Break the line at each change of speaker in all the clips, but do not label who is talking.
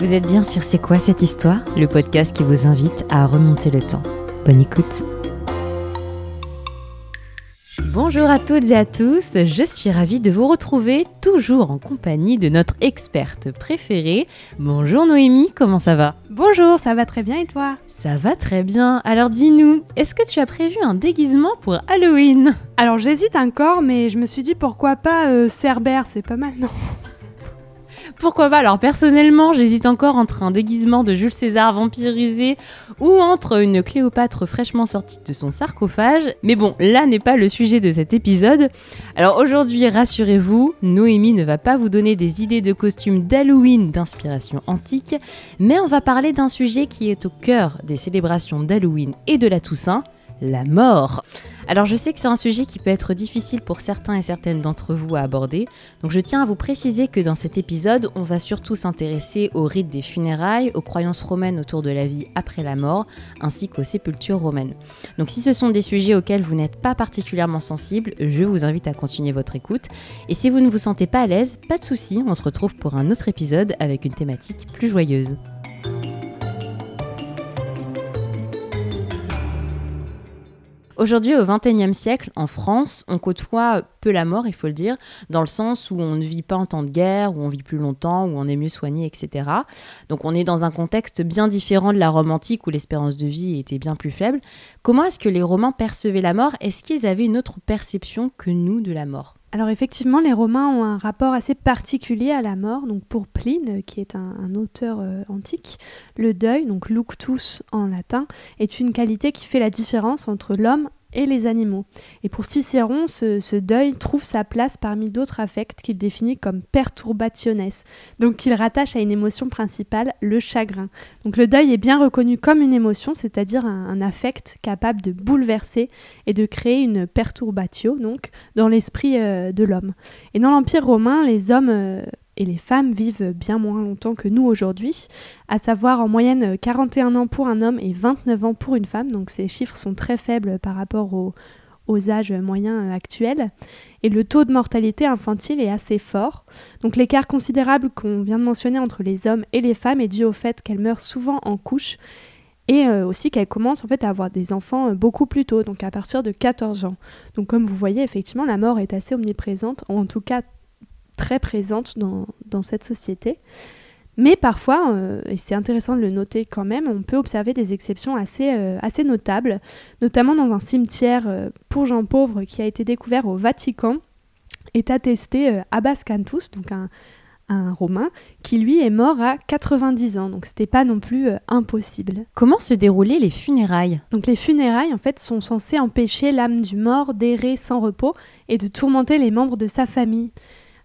Vous êtes bien sur C'est quoi cette histoire Le podcast qui vous invite à remonter le temps. Bonne écoute. Bonjour à toutes et à tous, je suis ravie de vous retrouver toujours en compagnie de notre experte préférée. Bonjour Noémie, comment ça va?
Bonjour, ça va très bien et toi?
Ça va très bien, alors dis-nous, est-ce que tu as prévu un déguisement pour Halloween?
Alors j'hésite encore, mais je me suis dit pourquoi pas euh, Cerbère, c'est pas mal non?
Pourquoi pas? Alors personnellement, j'hésite encore entre un déguisement de Jules César vampirisé ou entre une Cléopâtre fraîchement sortie de son sarcophage. Mais bon, là n'est pas le sujet de cet épisode. Alors aujourd'hui, rassurez-vous, Noémie ne va pas vous donner des idées de costumes d'Halloween d'inspiration antique, mais on va parler d'un sujet qui est au cœur des célébrations d'Halloween et de la Toussaint, la mort. Alors je sais que c'est un sujet qui peut être difficile pour certains et certaines d'entre vous à aborder, donc je tiens à vous préciser que dans cet épisode, on va surtout s'intéresser au rite des funérailles, aux croyances romaines autour de la vie après la mort, ainsi qu'aux sépultures romaines. Donc si ce sont des sujets auxquels vous n'êtes pas particulièrement sensible, je vous invite à continuer votre écoute, et si vous ne vous sentez pas à l'aise, pas de souci, on se retrouve pour un autre épisode avec une thématique plus joyeuse. Aujourd'hui, au XXIe siècle, en France, on côtoie peu la mort, il faut le dire, dans le sens où on ne vit pas en temps de guerre, où on vit plus longtemps, où on est mieux soigné, etc. Donc on est dans un contexte bien différent de la Rome antique où l'espérance de vie était bien plus faible. Comment est-ce que les Romains percevaient la mort? Est-ce qu'ils avaient une autre perception que nous de la mort?
Alors effectivement, les Romains ont un rapport assez particulier à la mort. Donc pour Pline, qui est un, auteur euh, antique, le deuil, donc luctus en latin, est une qualité qui fait la différence entre l'homme et les animaux. Et pour Cicéron, ce, deuil trouve sa place parmi d'autres affects qu'il définit comme perturbationes, donc qu'il rattache à une émotion principale, le chagrin. Donc le deuil est bien reconnu comme une émotion, c'est-à-dire un, affect capable de bouleverser et de créer une perturbatio, donc dans l'esprit euh, de l'homme. Et dans l'Empire romain, les hommes euh, et les femmes vivent bien moins longtemps que nous aujourd'hui, à savoir en moyenne 41 ans pour un homme et 29 ans pour une femme, donc ces chiffres sont très faibles par rapport aux, âges moyens actuels. Et le taux de mortalité infantile est assez fort. Donc l'écart considérable qu'on vient de mentionner entre les hommes et les femmes est dû au fait qu'elles meurent souvent en couche et euh, aussi qu'elles commencent en fait à avoir des enfants euh, beaucoup plus tôt, donc à partir de 14 ans. Donc comme vous voyez, effectivement, la mort est assez omniprésente, en tout cas très présente dans, dans cette société. Mais parfois, euh, et c'est intéressant de le noter quand même, on peut observer des exceptions assez, euh, assez notables, notamment dans un cimetière euh, pour gens pauvres qui a été découvert au Vatican, est attesté Abbas Cantus, donc un, un Romain, qui lui est mort à 90 ans, donc c'était pas non plus impossible.
Comment se déroulaient les funérailles?
Donc les funérailles en fait sont censées empêcher l'âme du mort d'errer sans repos et de tourmenter les membres de sa famille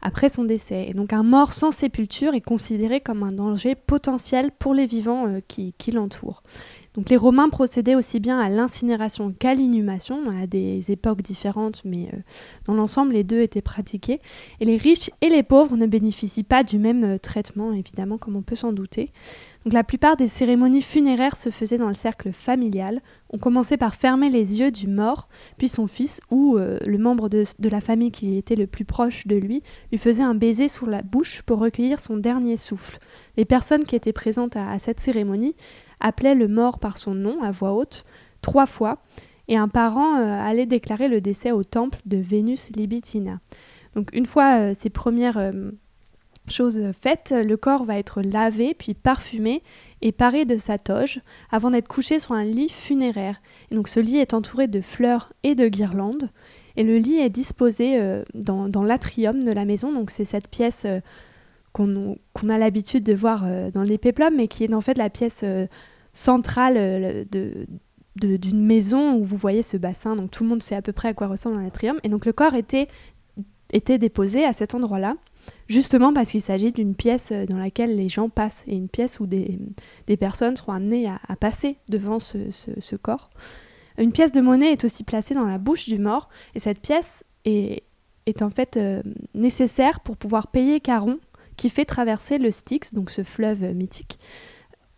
après son décès. Donc un mort sans sépulture est considéré comme un danger potentiel pour les vivants euh, qui, qui l'entourent. Donc les Romains procédaient aussi bien à l'incinération qu'à l'inhumation, à des époques différentes, mais euh, dans l'ensemble, les deux étaient pratiqués. Et les riches et les pauvres ne bénéficient pas du même euh, traitement, évidemment, comme on peut s'en douter. Donc la plupart des cérémonies funéraires se faisaient dans le cercle familial. On commençait par fermer les yeux du mort, puis son fils ou euh, le membre de, la famille qui était le plus proche de lui lui faisait un baiser sur la bouche pour recueillir son dernier souffle. Les personnes qui étaient présentes à cette cérémonie appelait le mort par son nom à voix haute trois fois, et un parent euh, allait déclarer le décès au temple de Vénus Libitina. Donc une fois euh, ces premières euh, choses faites, le corps va être lavé puis parfumé et paré de sa toge avant d'être couché sur un lit funéraire. Et donc ce lit est entouré de fleurs et de guirlandes et le lit est disposé dans, dans l'atrium de la maison. Donc c'est cette pièce qu'on a l'habitude de voir euh, dans les péplums, mais qui est en fait la pièce euh, centrale euh, d'une maison où vous voyez ce bassin, donc tout le monde sait à peu près à quoi ressemble un atrium. Et donc le corps était, était déposé à cet endroit-là, justement parce qu'il s'agit d'une pièce dans laquelle les gens passent, et une pièce où des, des personnes seront amenées à, passer devant ce, ce, corps. Une pièce de monnaie est aussi placée dans la bouche du mort, et cette pièce est, est en fait nécessaire pour pouvoir payer Caron qui fait traverser le Styx, donc ce fleuve mythique,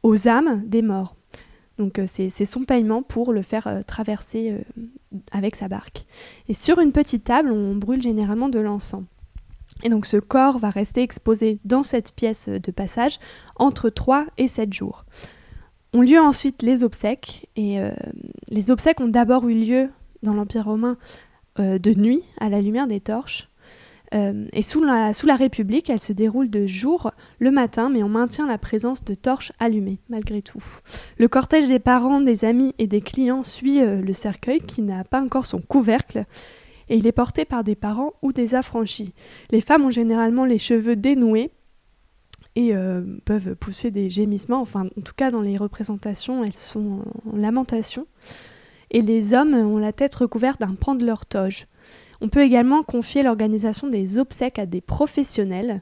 aux âmes des morts. Donc euh, c'est son paiement pour le faire euh, traverser euh, avec sa barque. Et sur une petite table, on brûle généralement de l'encens. Et donc ce corps va rester exposé dans cette pièce de passage entre 3 et 7 jours. Ont lieu ensuite les obsèques, et euh, les obsèques ont d'abord eu lieu dans l'Empire romain euh, de nuit, à la lumière des torches. Euh, et sous la, sous la République, elles se déroulent de jour le matin, mais on maintient la présence de torches allumées, malgré tout. Le cortège des parents, des amis et des clients suit le cercueil, qui n'a pas encore son couvercle, et il est porté par des parents ou des affranchis. Les femmes ont généralement les cheveux dénoués et euh, peuvent pousser des gémissements, enfin en tout cas dans les représentations elles sont en lamentation. Et les hommes ont la tête recouverte d'un pan de leur toge. On peut également confier l'organisation des obsèques à des professionnels,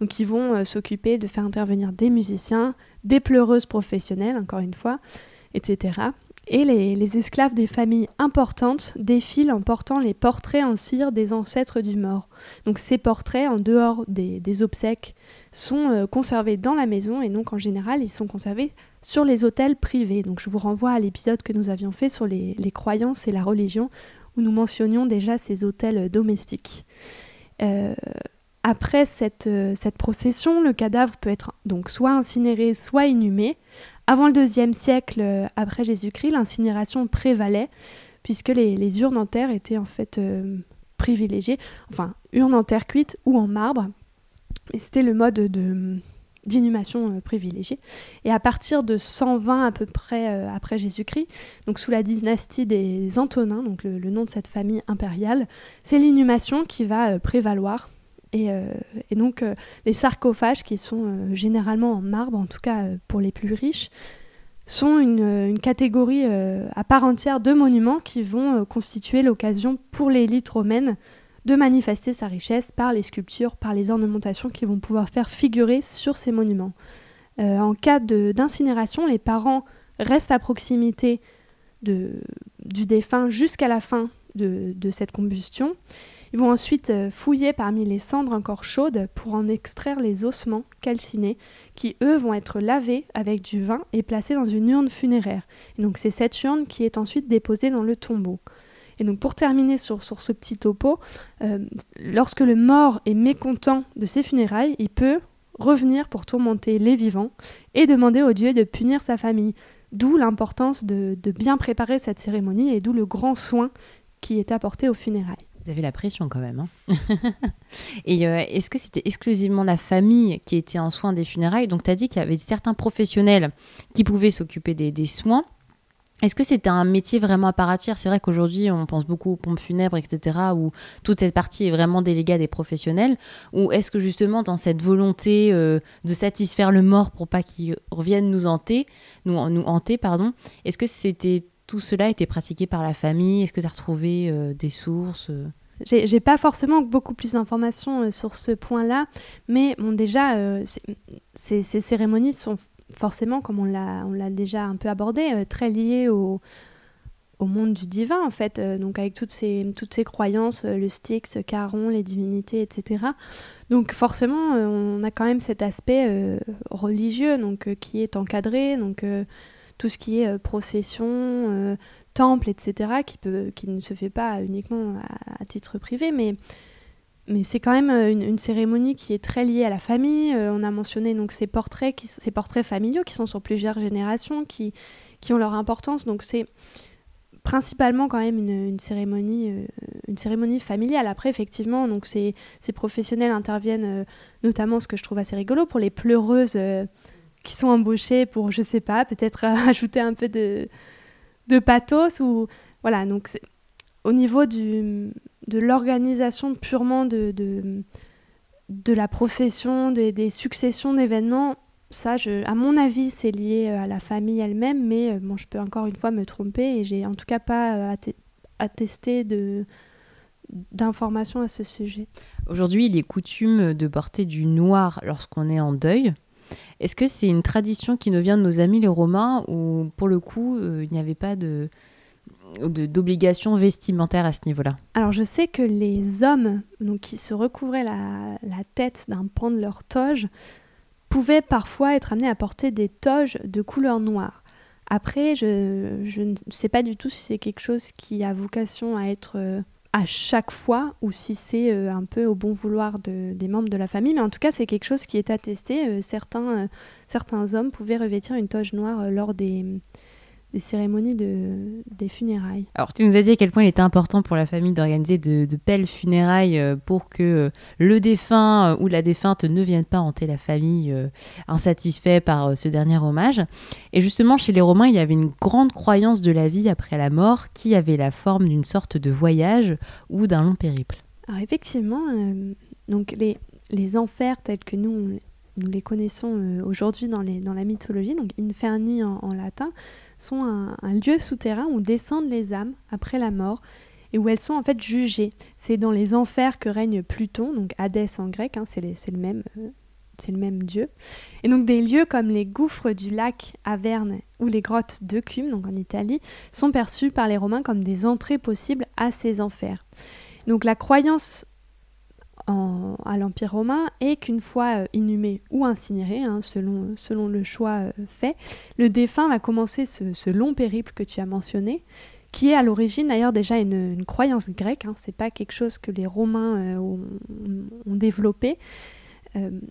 donc ils vont euh, s'occuper de faire intervenir des musiciens, des pleureuses professionnelles, encore une fois, etc et les, esclaves des familles importantes défilent en portant les portraits en cire des ancêtres du mort. Donc ces portraits, en dehors des, obsèques, sont euh, conservés dans la maison et donc en général ils sont conservés sur les hôtels privés. Donc je vous renvoie à l'épisode que nous avions fait sur les, croyances et la religion où nous mentionnions déjà ces hôtels domestiques. Euh, après cette, euh, cette procession, le cadavre peut être donc soit incinéré, soit inhumé, avant le deuxième siècle euh, après Jésus-Christ, l'incinération prévalait puisque les, urnes en terre étaient en fait euh, privilégiées, enfin urnes en terre cuite ou en marbre, et c'était le mode de d'inhumation euh, privilégié. Et à partir de 120 à peu près après Jésus-Christ, donc sous la dynastie des Antonins, le nom de cette famille impériale, c'est l'inhumation qui va prévaloir euh, et, donc, euh, les sarcophages, qui sont euh, généralement en marbre, en tout cas pour les plus riches, sont une, catégorie à part entière de monuments qui vont constituer l'occasion pour l'élite romaine de manifester sa richesse par les sculptures, par les ornementations qui vont pouvoir faire figurer sur ces monuments. en cas d'incinération, les parents restent à proximité du défunt jusqu'à la fin de cette combustion. Ils vont ensuite euh, fouiller parmi les cendres encore chaudes pour en extraire les ossements calcinés qui, eux, vont être lavés avec du vin et placés dans une urne funéraire. Et donc c'est cette urne qui est ensuite déposée dans le tombeau. Et donc pour terminer sur, ce petit topo, euh, lorsque le mort est mécontent de ses funérailles, il peut revenir pour tourmenter les vivants et demander au Dieu de punir sa famille. D'où l'importance de bien préparer cette cérémonie et d'où le grand soin qui est apporté aux funérailles.
Vous avez la pression quand même. Hein et euh, est-ce que c'était exclusivement la famille qui était en soins des funérailles? Donc tu as dit qu'il y avait certains professionnels qui pouvaient s'occuper des, soins. Est-ce que c'était un métier vraiment à part entière? C'est vrai qu'aujourd'hui, on pense beaucoup aux pompes funèbres, etc., où toute cette partie est vraiment déléguée à des professionnels. Ou est-ce que justement, dans cette volonté euh, de satisfaire le mort pour pas qu'il revienne nous hanter, nous, nous hanter, pardon, est-ce que c'était tout cela était pratiqué par la famille? Est-ce que tu as retrouvé euh, des sources euh?
j'ai pas forcément beaucoup plus d'informations euh, sur ce point-là, mais déjà, ces, cérémonies sont forcément, comme on l'a déjà un peu abordé, très liées au, monde du divin, en fait, donc avec toutes ces, toutes ces croyances, le Styx, Caron, les divinités, etc. Donc forcément, on a quand même cet aspect religieux donc, qui est encadré, donc tout ce qui est euh, procession, euh, temple, etc., qui, peut, qui ne se fait pas uniquement à, titre privé, mais, mais c'est quand même euh, une, cérémonie qui est très liée à la famille. on a mentionné donc ces portraits, ces portraits familiaux qui sont sur plusieurs générations, qui, qui ont leur importance. Donc c'est principalement quand même une, cérémonie une cérémonie familiale après effectivement donc ces, ces professionnels interviennent notamment ce que je trouve assez rigolo pour les pleureuses qui sont embauchés pour, je sais pas, peut-être ajouter un peu de, de pathos ou voilà. Donc au niveau du, de l'organisation purement de, de, la procession, des successions d'événements, ça, je, à mon avis, c'est lié à la famille elle-même, mais euh, bon, je peux encore une fois me tromper et j'ai en tout cas pas euh, attesté de d'informations à ce sujet.
Aujourd'hui, il est coutume de porter du noir lorsqu'on est en deuil. Est-ce que c'est une tradition qui nous vient de nos amis les Romains ou pour le coup euh, il n'y avait pas de d'obligation vestimentaire à ce niveau-là?
Alors je sais que les hommes donc, qui se recouvraient la, tête d'un pan de leur toge pouvaient parfois être amenés à porter des toges de couleur noire. Après, je, je ne sais pas du tout si c'est quelque chose qui a vocation à être euh, à chaque fois ou si c'est un peu au bon vouloir des membres de la famille, mais en tout cas c'est quelque chose qui est attesté. certains, certains hommes pouvaient revêtir une toge noire lors des, des cérémonies de, des funérailles.
Alors tu nous as dit à quel point il était important pour la famille d'organiser de, de, belles funérailles euh, pour que euh, le défunt euh, ou la défunte ne vienne pas hanter la famille insatisfait par ce dernier hommage. Et justement chez les Romains il y avait une grande croyance de la vie après la mort qui avait la forme d'une sorte de voyage ou d'un long périple.
Alors effectivement, donc les, les enfers tels que nous, nous les connaissons aujourd'hui dans, dans la mythologie, donc inferni en latin, sont un, lieu souterrain où descendent les âmes après la mort et où elles sont en fait jugées. C'est dans les enfers que règne Pluton, donc Hadès en grec, hein, c'est le même. Euh, c'est le même dieu. Et donc des lieux comme les gouffres du lac Averne ou les grottes d'Eucume, donc en Italie, sont perçus par les Romains comme des entrées possibles à ces enfers. Donc la croyance à l'Empire romain et qu'une fois euh, inhumé ou incinéré, hein, selon, le choix euh, fait, le défunt va commencer ce, long périple que tu as mentionné, qui est à l'origine d'ailleurs déjà une, croyance grecque, hein, c'est pas quelque chose que les Romains euh, ont, développé.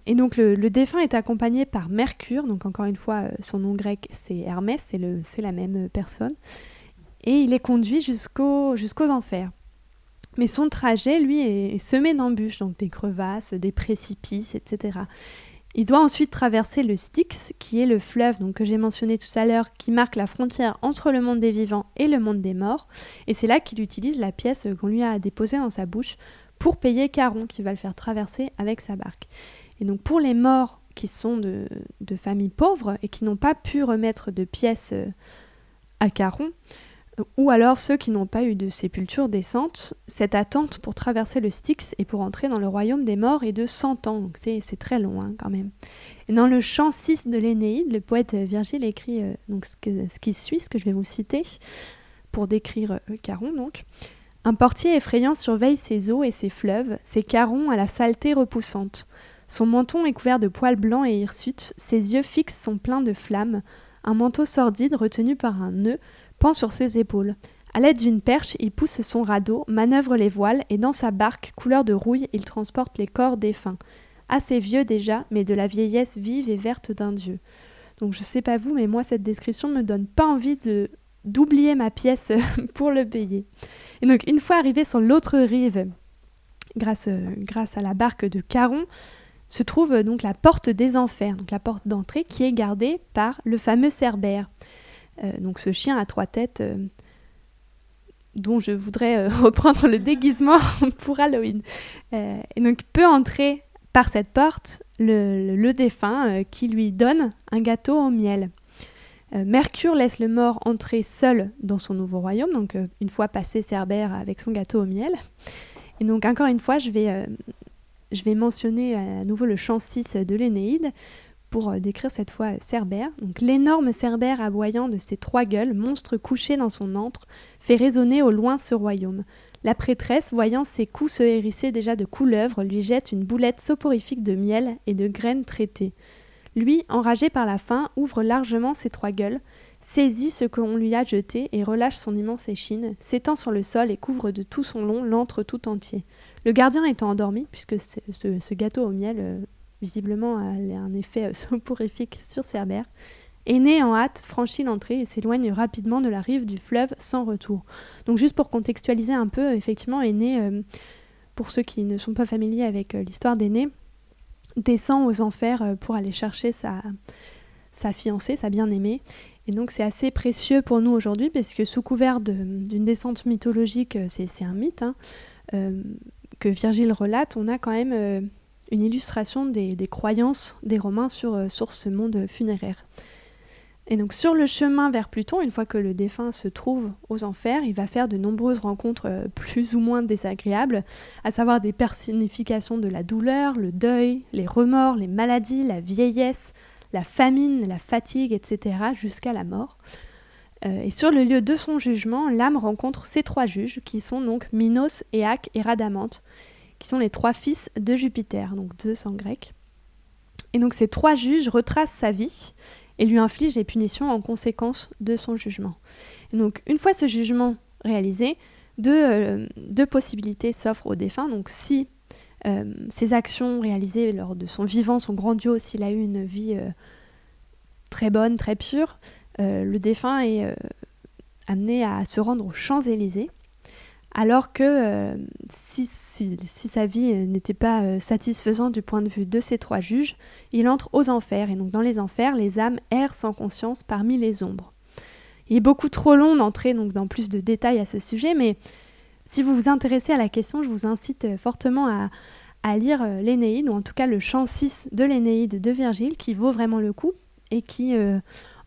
et donc le, défunt est accompagné par Mercure, donc encore une fois son nom grec c'est Hermès, c'est la même personne, et il est conduit jusqu'aux enfers. Mais son trajet, lui, est semé d'embûches, donc des crevasses, des précipices, etc. Il doit ensuite traverser le Styx, qui est le fleuve donc, que j'ai mentionné tout à l'heure, qui marque la frontière entre le monde des vivants et le monde des morts. Et c'est là qu'il utilise la pièce qu'on lui a déposée dans sa bouche pour payer Caron, qui va le faire traverser avec sa barque. Et donc pour les morts qui sont de, familles pauvres et qui n'ont pas pu remettre de pièces euh, à Caron, ou alors ceux qui n'ont pas eu de sépulture décente, cette attente pour traverser le Styx et pour entrer dans le royaume des morts est de 100 ans, donc c'est très long hein, quand même. Et dans le chant 6 de l'Énéide, le poète Virgile écrit euh, donc ce, qui suit, ce que je vais vous citer, pour décrire euh, Caron donc. Un portier effrayant surveille ses eaux et ses fleuves, ses carons à la saleté repoussante. Son menton est couvert de poils blancs et hirsutes, ses yeux fixes sont pleins de flammes, un manteau sordide retenu par un nœud sur ses épaules. À l'aide d'une perche, il pousse son radeau, manœuvre les voiles, et dans sa barque, couleur de rouille, il transporte les corps défunts. Assez vieux déjà, mais de la vieillesse vive et verte d'un dieu. Donc je sais pas vous, mais moi cette description me donne pas envie de d'oublier ma pièce pour le payer. Et donc une fois arrivé sur l'autre rive, grâce, grâce à la barque de Caron, se trouve donc la porte des enfers, donc la porte d'entrée qui est gardée par le fameux Cerbère. Euh, donc ce chien à trois têtes euh, dont je voudrais euh, reprendre le déguisement pour Halloween. et donc peut entrer par cette porte le, défunt qui lui donne un gâteau au miel. Mercure laisse le mort entrer seul dans son nouveau royaume, donc une fois passé Cerbère avec son gâteau au miel. Et donc encore une fois, je vais, je vais mentionner à nouveau le chant 6 de l'Énéide pour euh, décrire cette fois euh, Cerbère. L'énorme Cerbère aboyant de ses trois gueules, monstre couché dans son antre, fait résonner au loin ce royaume. La prêtresse, voyant ses coups se hérisser déjà de couleuvres, lui jette une boulette soporifique de miel et de graines traitées. Lui, enragé par la faim, ouvre largement ses trois gueules, saisit ce qu'on lui a jeté et relâche son immense échine, s'étend sur le sol et couvre de tout son long l'antre tout entier. Le gardien étant endormi, puisque ce, gâteau au miel euh, visiblement a un effet euh, soporifique sur Cerbère, Aîné en hâte franchit l'entrée et s'éloigne rapidement de la rive du fleuve sans retour. Donc juste pour contextualiser un peu, effectivement, Aîné, euh, pour ceux qui ne sont pas familiers avec euh, l'histoire d'Aîné, descend aux enfers pour aller chercher sa, sa fiancée, sa bien-aimée. Et donc c'est assez précieux pour nous aujourd'hui parce que sous couvert d'une descente mythologique, c'est un mythe, hein, que Virgile relate, on a quand même une illustration des, croyances des Romains sur, euh, sur ce monde funéraire. Et donc sur le chemin vers Pluton, une fois que le défunt se trouve aux enfers, il va faire de nombreuses rencontres euh, plus ou moins désagréables, à savoir des personnifications de la douleur, le deuil, les remords, les maladies, la vieillesse, la famine, la fatigue, etc., jusqu'à la mort. Euh, et sur le lieu de son jugement, l'âme rencontre ces trois juges, qui sont donc Minos, Éaque et Radamante, qui sont les trois fils de Jupiter, donc Zeus en grec. Et donc ces trois juges retracent sa vie et lui infligent des punitions en conséquence de son jugement. donc une fois ce jugement réalisé, deux, deux possibilités s'offrent aux défunts. Donc si ses actions réalisées lors de son vivant sont grandioses, s'il a eu une vie très bonne, très pure, le défunt est amené à se rendre aux Champs-Élysées alors que euh, si, sa vie euh, n'était pas euh, satisfaisante du point de vue de ces trois juges, il entre aux enfers, et donc dans les enfers, les âmes errent sans conscience parmi les ombres. Il est beaucoup trop long d'entrer donc dans plus de détails à ce sujet, mais si vous vous intéressez à la question, je vous incite fortement à, à lire l'Énéide, ou en tout cas le chant 6 de l'Énéide de Virgile, qui vaut vraiment le coup, et qui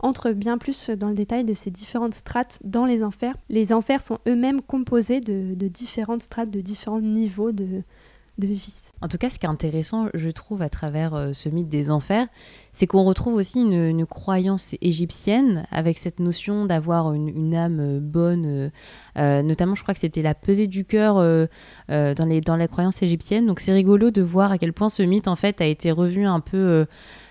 entre bien plus dans le détail de ces différentes strates dans les enfers. Les enfers sont eux-mêmes composés de, différentes strates, de différents niveaux de, de vice.
En tout cas, ce qui est intéressant, je trouve, à travers euh, ce mythe des enfers, c'est qu'on retrouve aussi une, croyance égyptienne avec cette notion d'avoir une, âme euh, bonne. Euh, notamment, je crois que c'était la pesée du cœur dans, les, dans la croyance égyptienne. Donc, c'est rigolo de voir à quel point ce mythe, en fait, a été revu un peu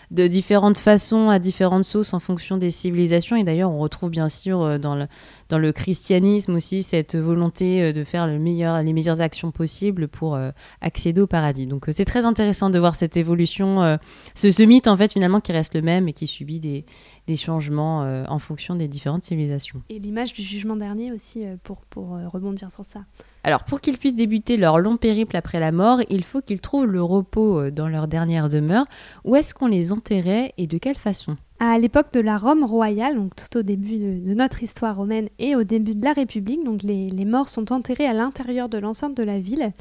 de différentes façons, à différentes sauces en fonction des civilisations. Et d'ailleurs, on retrouve bien sûr euh, dans le, dans le christianisme aussi cette volonté euh, de faire les meilleures actions possibles pour euh, accéder au paradis. Donc c'est très intéressant de voir cette évolution, ce, ce, mythe en fait finalement qui reste le même et qui subit des, des changements en fonction des différentes civilisations.
Et l'image du jugement dernier aussi pour, pour rebondir sur ça.
Alors pour qu'ils puissent débuter leur long périple après la mort, il faut qu'ils trouvent le repos euh, dans leur dernière demeure. Où est-ce qu'on les enterrait et de quelle façon?
À l'époque de la Rome royale, donc tout au début de, notre histoire romaine et au début de la République, donc les, morts sont enterrés à l'intérieur de l'enceinte de la ville.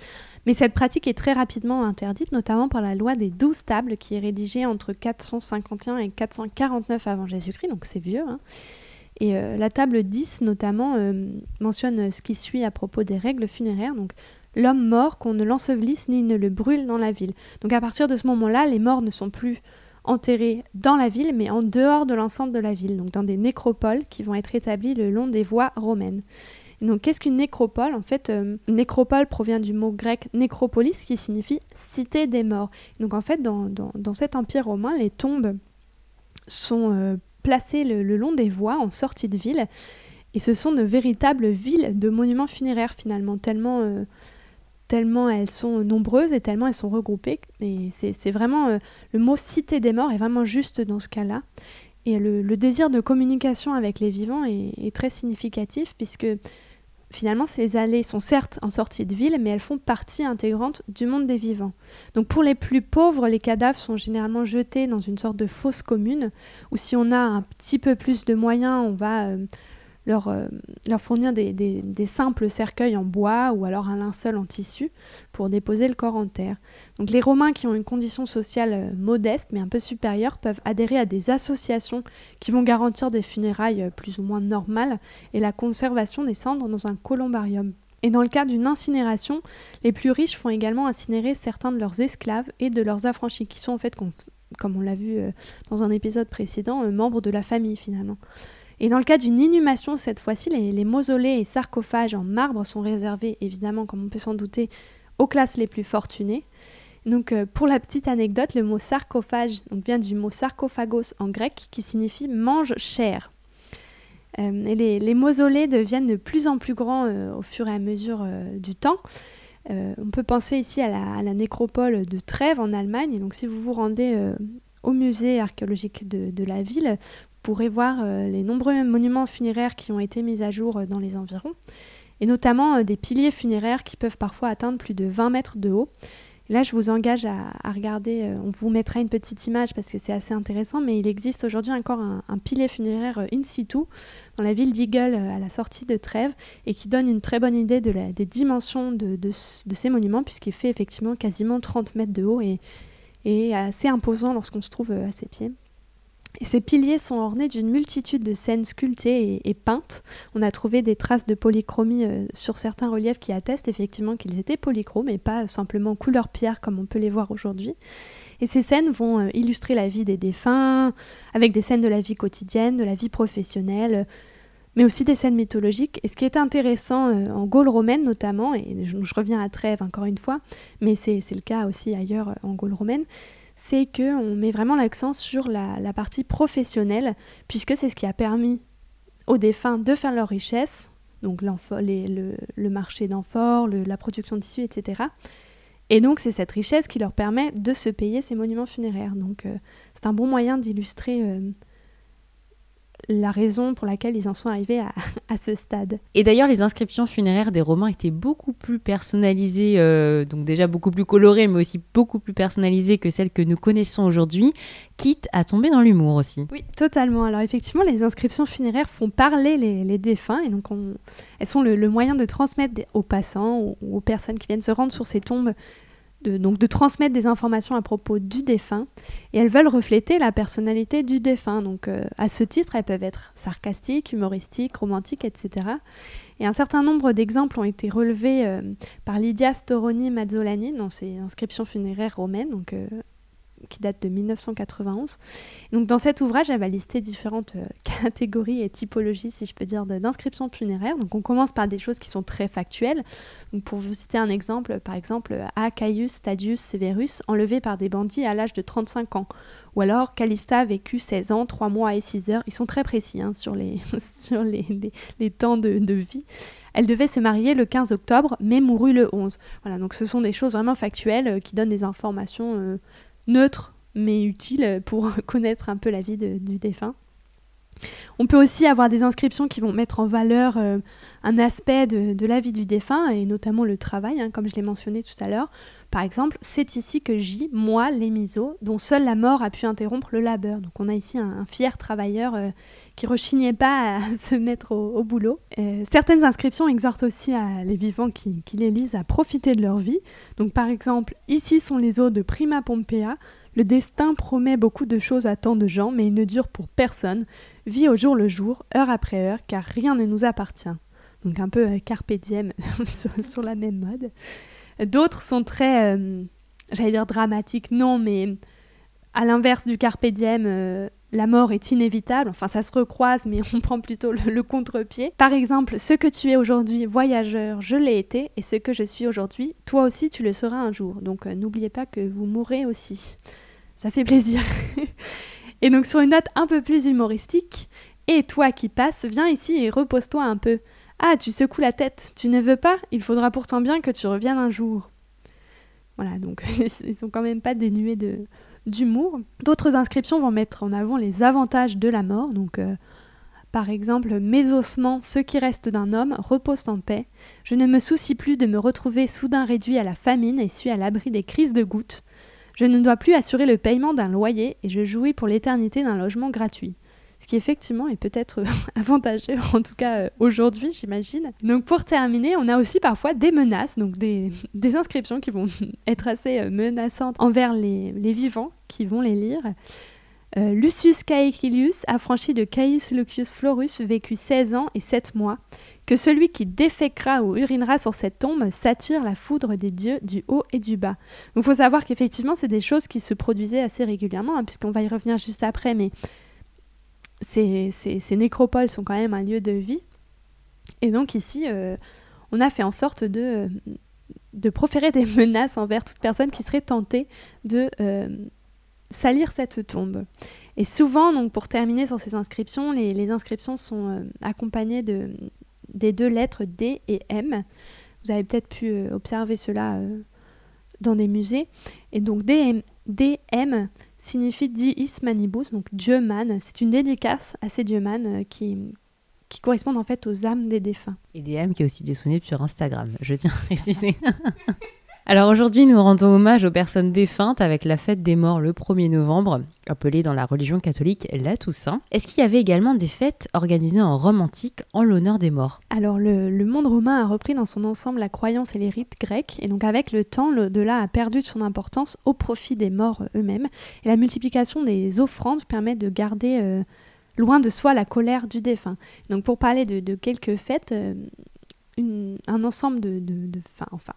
Mais cette pratique est très rapidement interdite, notamment par la loi des douze tables qui est rédigée entre 451 et 449 avant Jésus-Christ, donc c'est vieux. Hein. Et euh, la table 10 notamment euh, mentionne ce qui suit à propos des règles funéraires. Donc l'homme mort qu'on ne l'ensevelisse ni ne le brûle dans la ville. Donc à partir de ce moment-là, les morts ne sont plus enterrés dans la ville, mais en dehors de l'enceinte de la ville, donc dans des nécropoles qui vont être établies le long des voies romaines. Donc qu'est-ce qu'une nécropole? En fait, euh, nécropole provient du mot grec nécropolis qui signifie cité des morts. Donc en fait, dans, dans, cet empire romain, les tombes sont placées le, long des voies en sortie de ville. Et ce sont de véritables villes de monuments funéraires finalement, tellement, euh, tellement elles sont nombreuses et tellement elles sont regroupées. Et c'est vraiment euh, le mot cité des morts est vraiment juste dans ce cas-là. Et le, désir de communication avec les vivants est très significatif puisque finalement, ces allées sont certes en sortie de ville, mais elles font partie intégrante du monde des vivants. Donc pour les plus pauvres, les cadavres sont généralement jetés dans une sorte de fosse commune, où si on a un petit peu plus de moyens, on va euh, leur, euh, leur fournir des, des, simples cercueils en bois ou alors un linceul en tissu pour déposer le corps en terre. Donc les Romains qui ont une condition sociale euh, modeste mais un peu supérieure peuvent adhérer à des associations qui vont garantir des funérailles euh, plus ou moins normales et la conservation des cendres dans un columbarium. Et dans le cas d'une incinération, les plus riches font également incinérer certains de leurs esclaves et de leurs affranchis, qui sont en fait, comme on l'a vu dans un épisode précédent, membres de la famille finalement. Et dans le cas d'une inhumation, cette fois-ci, les, mausolées et sarcophages en marbre sont réservés, évidemment, comme on peut s'en douter, aux classes les plus fortunées. Donc, euh, pour la petite anecdote, le mot sarcophage vient du mot sarcophagos en grec, qui signifie mange chair. Euh, et les, mausolées deviennent de plus en plus grands euh, au fur et à mesure du temps. on peut penser ici à la, nécropole de Trèves en Allemagne. Donc, si vous vous rendez au musée archéologique de, la ville, pourrez voir euh, les nombreux monuments funéraires qui ont été mis à jour euh, dans les environs, et notamment euh, des piliers funéraires qui peuvent parfois atteindre plus de 20 mètres de haut. là, je vous engage à, regarder, on vous mettra une petite image parce que c'est assez intéressant, mais il existe aujourd'hui encore un, pilier funéraire in situ dans la ville d'Eagle à la sortie de Trèves et qui donne une très bonne idée des dimensions de, ces monuments puisqu'il fait effectivement quasiment 30 mètres de haut et, et assez imposant lorsqu'on se trouve à ses pieds ces piliers sont ornés d'une multitude de scènes sculptées et, peintes. On a trouvé des traces de polychromie euh, sur certains reliefs qui attestent effectivement qu'ils étaient polychromes et pas simplement couleur pierre comme on peut les voir aujourd'hui. Et ces scènes vont euh, illustrer la vie des défunts, avec des scènes de la vie quotidienne, de la vie professionnelle, mais aussi des scènes mythologiques. Et ce qui est intéressant euh, en Gaule romaine notamment, et je, je, reviens à Trèves encore une fois, mais c'est le cas aussi ailleurs en Gaule romaine, c'est qu'on met vraiment l'accent sur la, partie professionnelle, puisque c'est ce qui a permis aux défunts de faire leur richesse, donc le, marché d'amphores, la production de tissus, etc. Et donc c'est cette richesse qui leur permet de se payer ces monuments funéraires. Donc euh, c'est un bon moyen d'illustrer euh, la raison pour laquelle ils en sont arrivés à, ce stade.
Et d'ailleurs, les inscriptions funéraires des Romains étaient beaucoup plus personnalisées, euh, donc déjà beaucoup plus colorées, mais aussi beaucoup plus personnalisées que celles que nous connaissons aujourd'hui, quitte à tomber dans l'humour aussi.
Oui, totalement. Alors effectivement, les inscriptions funéraires font parler les, défunts, et donc elles sont le, moyen de transmettre aux passants ou aux personnes qui viennent se rendre sur ces tombes de, donc de transmettre des informations à propos du défunt et elles veulent refléter la personnalité du défunt. Donc euh, à ce titre, elles peuvent être sarcastiques, humoristiques, romantiques, etc. Et un certain nombre d'exemples ont été relevés euh, par Lydia Storoni Mazzolani dans ses inscriptions funéraires romaines, donc euh, qui date de 1991. Donc dans cet ouvrage, elle va lister différentes euh, catégories et typologies, si je peux dire, d'inscriptions funéraires. Donc on commence par des choses qui sont très factuelles. Donc pour vous citer un exemple, par exemple, A. Caius Stadius Severus, enlevé par des bandits à l'âge de 35 ans. Ou alors Callista a vécu 16 ans, 3 mois et 6 heures. Ils sont très précis hein, sur, les, sur les, les, temps de, de vie. Elle devait se marier le 15 octobre, mais mourut le 11. Voilà, donc ce sont des choses vraiment factuelles euh, qui donnent des informations euh, neutre mais utile pour connaître un peu la vie du défunt. On peut aussi avoir des inscriptions qui vont mettre en valeur euh, un aspect de, la vie du défunt, et notamment le travail, hein, comme je l'ai mentionné tout à l'heure. Par exemple, c'est ici que j'y, moi, les misos, dont seule la mort a pu interrompre le labeur. Donc on a ici un, fier travailleur euh, qui rechignait pas à se mettre au, boulot. Euh, certaines inscriptions exhortent aussi les vivants qui, qui, les lisent à profiter de leur vie. Donc par exemple, ici sont les eaux de Prima Pompea. Le destin promet beaucoup de choses à tant de gens, mais il ne dure pour personne. Vie au jour le jour, heure après heure, car rien ne nous appartient. Donc un peu euh, carpe diem sur, la même mode. D'autres sont très, euh, j'allais dire dramatiques, non, mais à l'inverse du carpe diem, euh, la mort est inévitable, enfin ça se recroise, mais on prend plutôt le, contre-pied. Par exemple, ce que tu es aujourd'hui, voyageur, je l'ai été, et ce que je suis aujourd'hui, toi aussi tu le seras un jour. Donc n'oubliez pas que vous mourrez aussi. Ça fait plaisir. et donc sur une note un peu plus humoristique, et toi qui passes, viens ici et repose-toi un peu. Ah, tu secoues la tête, tu ne veux pas? Il faudra pourtant bien que tu reviennes un jour. Voilà, donc ils sont quand même pas dénués de d'humour. D'autres inscriptions vont mettre en avant les avantages de la mort, donc euh, par exemple, mes ossements, ceux qui restent d'un homme, reposent en paix. Je ne me soucie plus de me retrouver soudain réduit à la famine et suis à l'abri des crises de gouttes. Je ne dois plus assurer le paiement d'un loyer et je jouis pour l'éternité d'un logement gratuit ce qui effectivement est peut-être avantageux, en tout cas euh, aujourd'hui, j'imagine. Donc pour terminer, on a aussi parfois des menaces, donc des, inscriptions qui vont être assez euh, menaçantes envers les, vivants qui vont les lire. Euh, Lucius Caecilius, affranchi de Caius Lucius Florus, vécu 16 ans et 7 mois, que celui qui déféquera ou urinera sur cette tombe s'attire la foudre des dieux du haut et du bas. Donc il faut savoir qu'effectivement, c'est des choses qui se produisaient assez régulièrement, hein, puisqu'on va y revenir juste après, mais ces, nécropoles sont quand même un lieu de vie. Et donc ici, euh, on a fait en sorte de, de proférer des menaces envers toute personne qui serait tentée de euh, salir cette tombe. Et souvent, donc pour terminer sur ces inscriptions, les, inscriptions sont euh, accompagnées de, des deux lettres D et M. Vous avez peut-être pu observer cela dans des musées. Et donc DM, DM signifie Diis Manibus, donc Dieu man. C'est une dédicace à ces dieux man euh, qui, qui correspondent en fait aux âmes des défunts.
Et âmes qui est aussi disponible sur Instagram, je tiens à préciser. Alors aujourd'hui, nous rendons hommage aux personnes défuntes avec la fête des morts le 1er novembre, appelée dans la religion catholique la Toussaint. Est-ce qu'il y avait également des fêtes organisées en Rome antique en l'honneur des morts?
Alors le, monde romain a repris dans son ensemble la croyance et les rites grecs, et donc avec le temps, l'au-delà a perdu de son importance au profit des morts eux-mêmes. Et la multiplication des offrandes permet de garder euh, loin de soi la colère du défunt. Donc pour parler de, quelques fêtes, euh, un ensemble de, de, enfin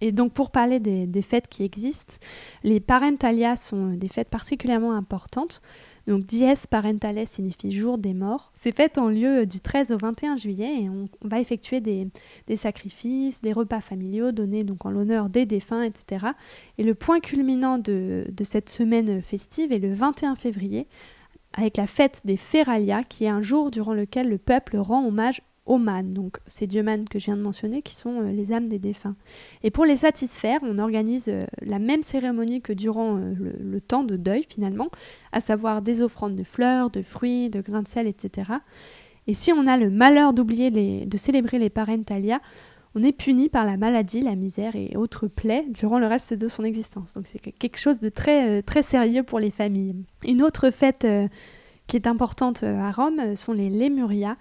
et donc pour parler des, fêtes qui existent, les parentalia sont des fêtes particulièrement importantes. Donc dies parentales signifie jour des morts. Ces fêtes ont lieu du 13 au 21 juillet et on, va effectuer des, sacrifices, des repas familiaux donnés donc en l'honneur des défunts, etc. Et le point culminant de, de cette semaine festive est le 21 février avec la fête des Feralia qui est un jour durant lequel le peuple rend hommage Oman, donc ces dieux que je viens de mentionner, qui sont euh, les âmes des défunts. Et pour les satisfaire, on organise euh, la même cérémonie que durant euh, le, temps de deuil finalement, à savoir des offrandes de fleurs, de fruits, de grains de sel, etc. Et si on a le malheur d'oublier de célébrer les parentalia, on est puni par la maladie, la misère et autres plaies durant le reste de son existence. Donc c'est quelque chose de très, très sérieux pour les familles. Une autre fête qui est importante à Rome sont les Lémuria.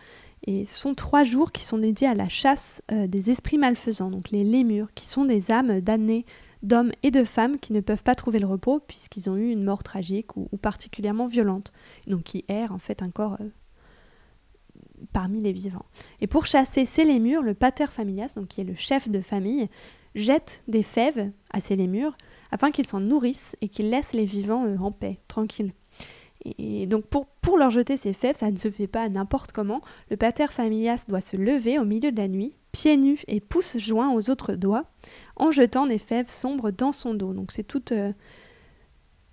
Et ce sont trois jours qui sont dédiés à la chasse euh, des esprits malfaisants, donc les lémures, qui sont des âmes damnées d'hommes et de femmes qui ne peuvent pas trouver le repos puisqu'ils ont eu une mort tragique ou, particulièrement violente, donc qui errent en fait encore euh, parmi les vivants. Et pour chasser ces lémures, le pater familias, donc qui est le chef de famille, jette des fèves à ces lémures afin qu'ils s'en nourrissent et qu'ils laissent les vivants en paix, tranquilles. Et donc pour, pour leur jeter ces fèves, ça ne se fait pas n'importe comment. Le pater familias doit se lever au milieu de la nuit, pieds nus et pouces joints aux autres doigts, en jetant des fèves sombres dans son dos. Donc c'est tout, euh,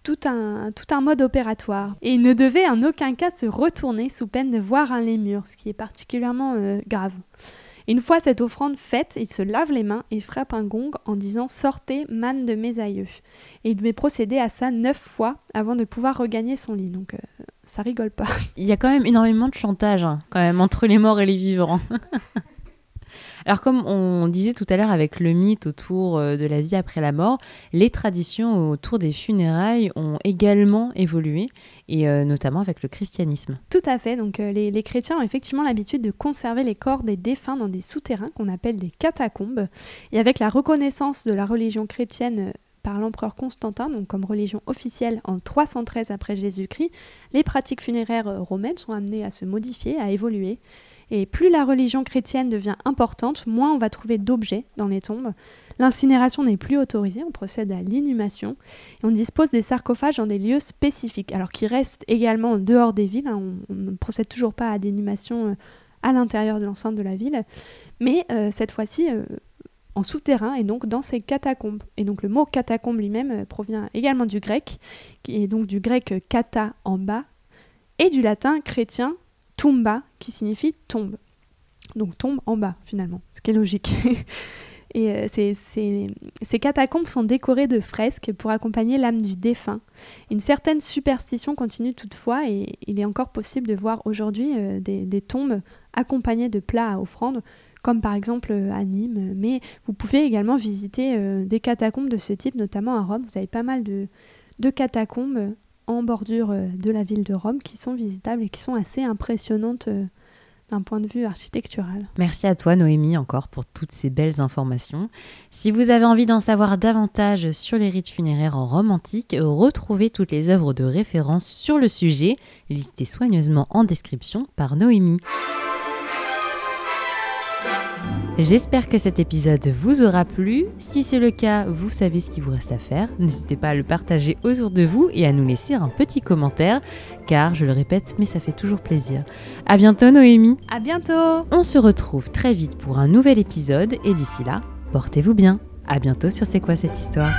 tout, un, tout un mode opératoire. Et il ne devait en aucun cas se retourner sous peine de voir un lémur, ce qui est particulièrement euh, grave. Une fois cette offrande faite, il se lave les mains et frappe un gong en disant Sortez, manne de mes aïeux. Et il devait procéder à ça neuf fois avant de pouvoir regagner son lit. Donc euh, ça rigole pas.
Il y a quand même énormément de chantage, hein, quand même, entre les morts et les vivants. Alors comme on disait tout à l'heure avec le mythe autour euh, de la vie après la mort, les traditions autour des funérailles ont également évolué, et euh, notamment avec le christianisme.
Tout à fait. Donc euh, les, les chrétiens ont effectivement l'habitude de conserver les corps des défunts dans des souterrains qu'on appelle des catacombes. Et avec la reconnaissance de la religion chrétienne par l'empereur Constantin, donc comme religion officielle en 313 après Jésus-Christ, les pratiques funéraires romaines sont amenées à se modifier, à évoluer. Et plus la religion chrétienne devient importante, moins on va trouver d'objets dans les tombes. L'incinération n'est plus autorisée, on procède à l'inhumation. Et on dispose des sarcophages dans des lieux spécifiques, alors qui restent également en dehors des villes. hein. On, ne procède toujours pas à d'inhumation euh, à l'intérieur de l'enceinte de la ville, mais euh, cette fois-ci euh, en souterrain et donc dans ces catacombes. Et donc le mot catacombe lui-même provient également du grec, qui est donc du grec kata en bas, et du latin chrétien tumba, qui signifie tombe. Donc tombe en bas finalement, ce qui est logique. Et euh, ces, catacombes sont décorées de fresques pour accompagner l'âme du défunt. Une certaine superstition continue toutefois et il est encore possible de voir aujourd'hui euh, des, tombes accompagnées de plats à offrande, comme par exemple euh, à Nîmes. Mais vous pouvez également visiter des catacombes de ce type, notamment à Rome. Vous avez pas mal de, de catacombes en bordure euh, de la ville de Rome qui sont visitables et qui sont assez impressionnantes euh, d'un point de vue architectural.
Merci à toi Noémie encore pour toutes ces belles informations. Si vous avez envie d'en savoir davantage sur les rites funéraires en Rome antique, retrouvez toutes les œuvres de référence sur le sujet, listées soigneusement en description par Noémie. J'espère que cet épisode vous aura plu. Si c'est le cas, vous savez ce qu'il vous reste à faire. N'hésitez pas à le partager autour de vous et à nous laisser un petit commentaire, car je le répète, mais ça fait toujours plaisir. À bientôt Noémie.
À bientôt
On se retrouve très vite pour un nouvel épisode et d'ici là, portez-vous bien. À bientôt sur C'est quoi cette histoire?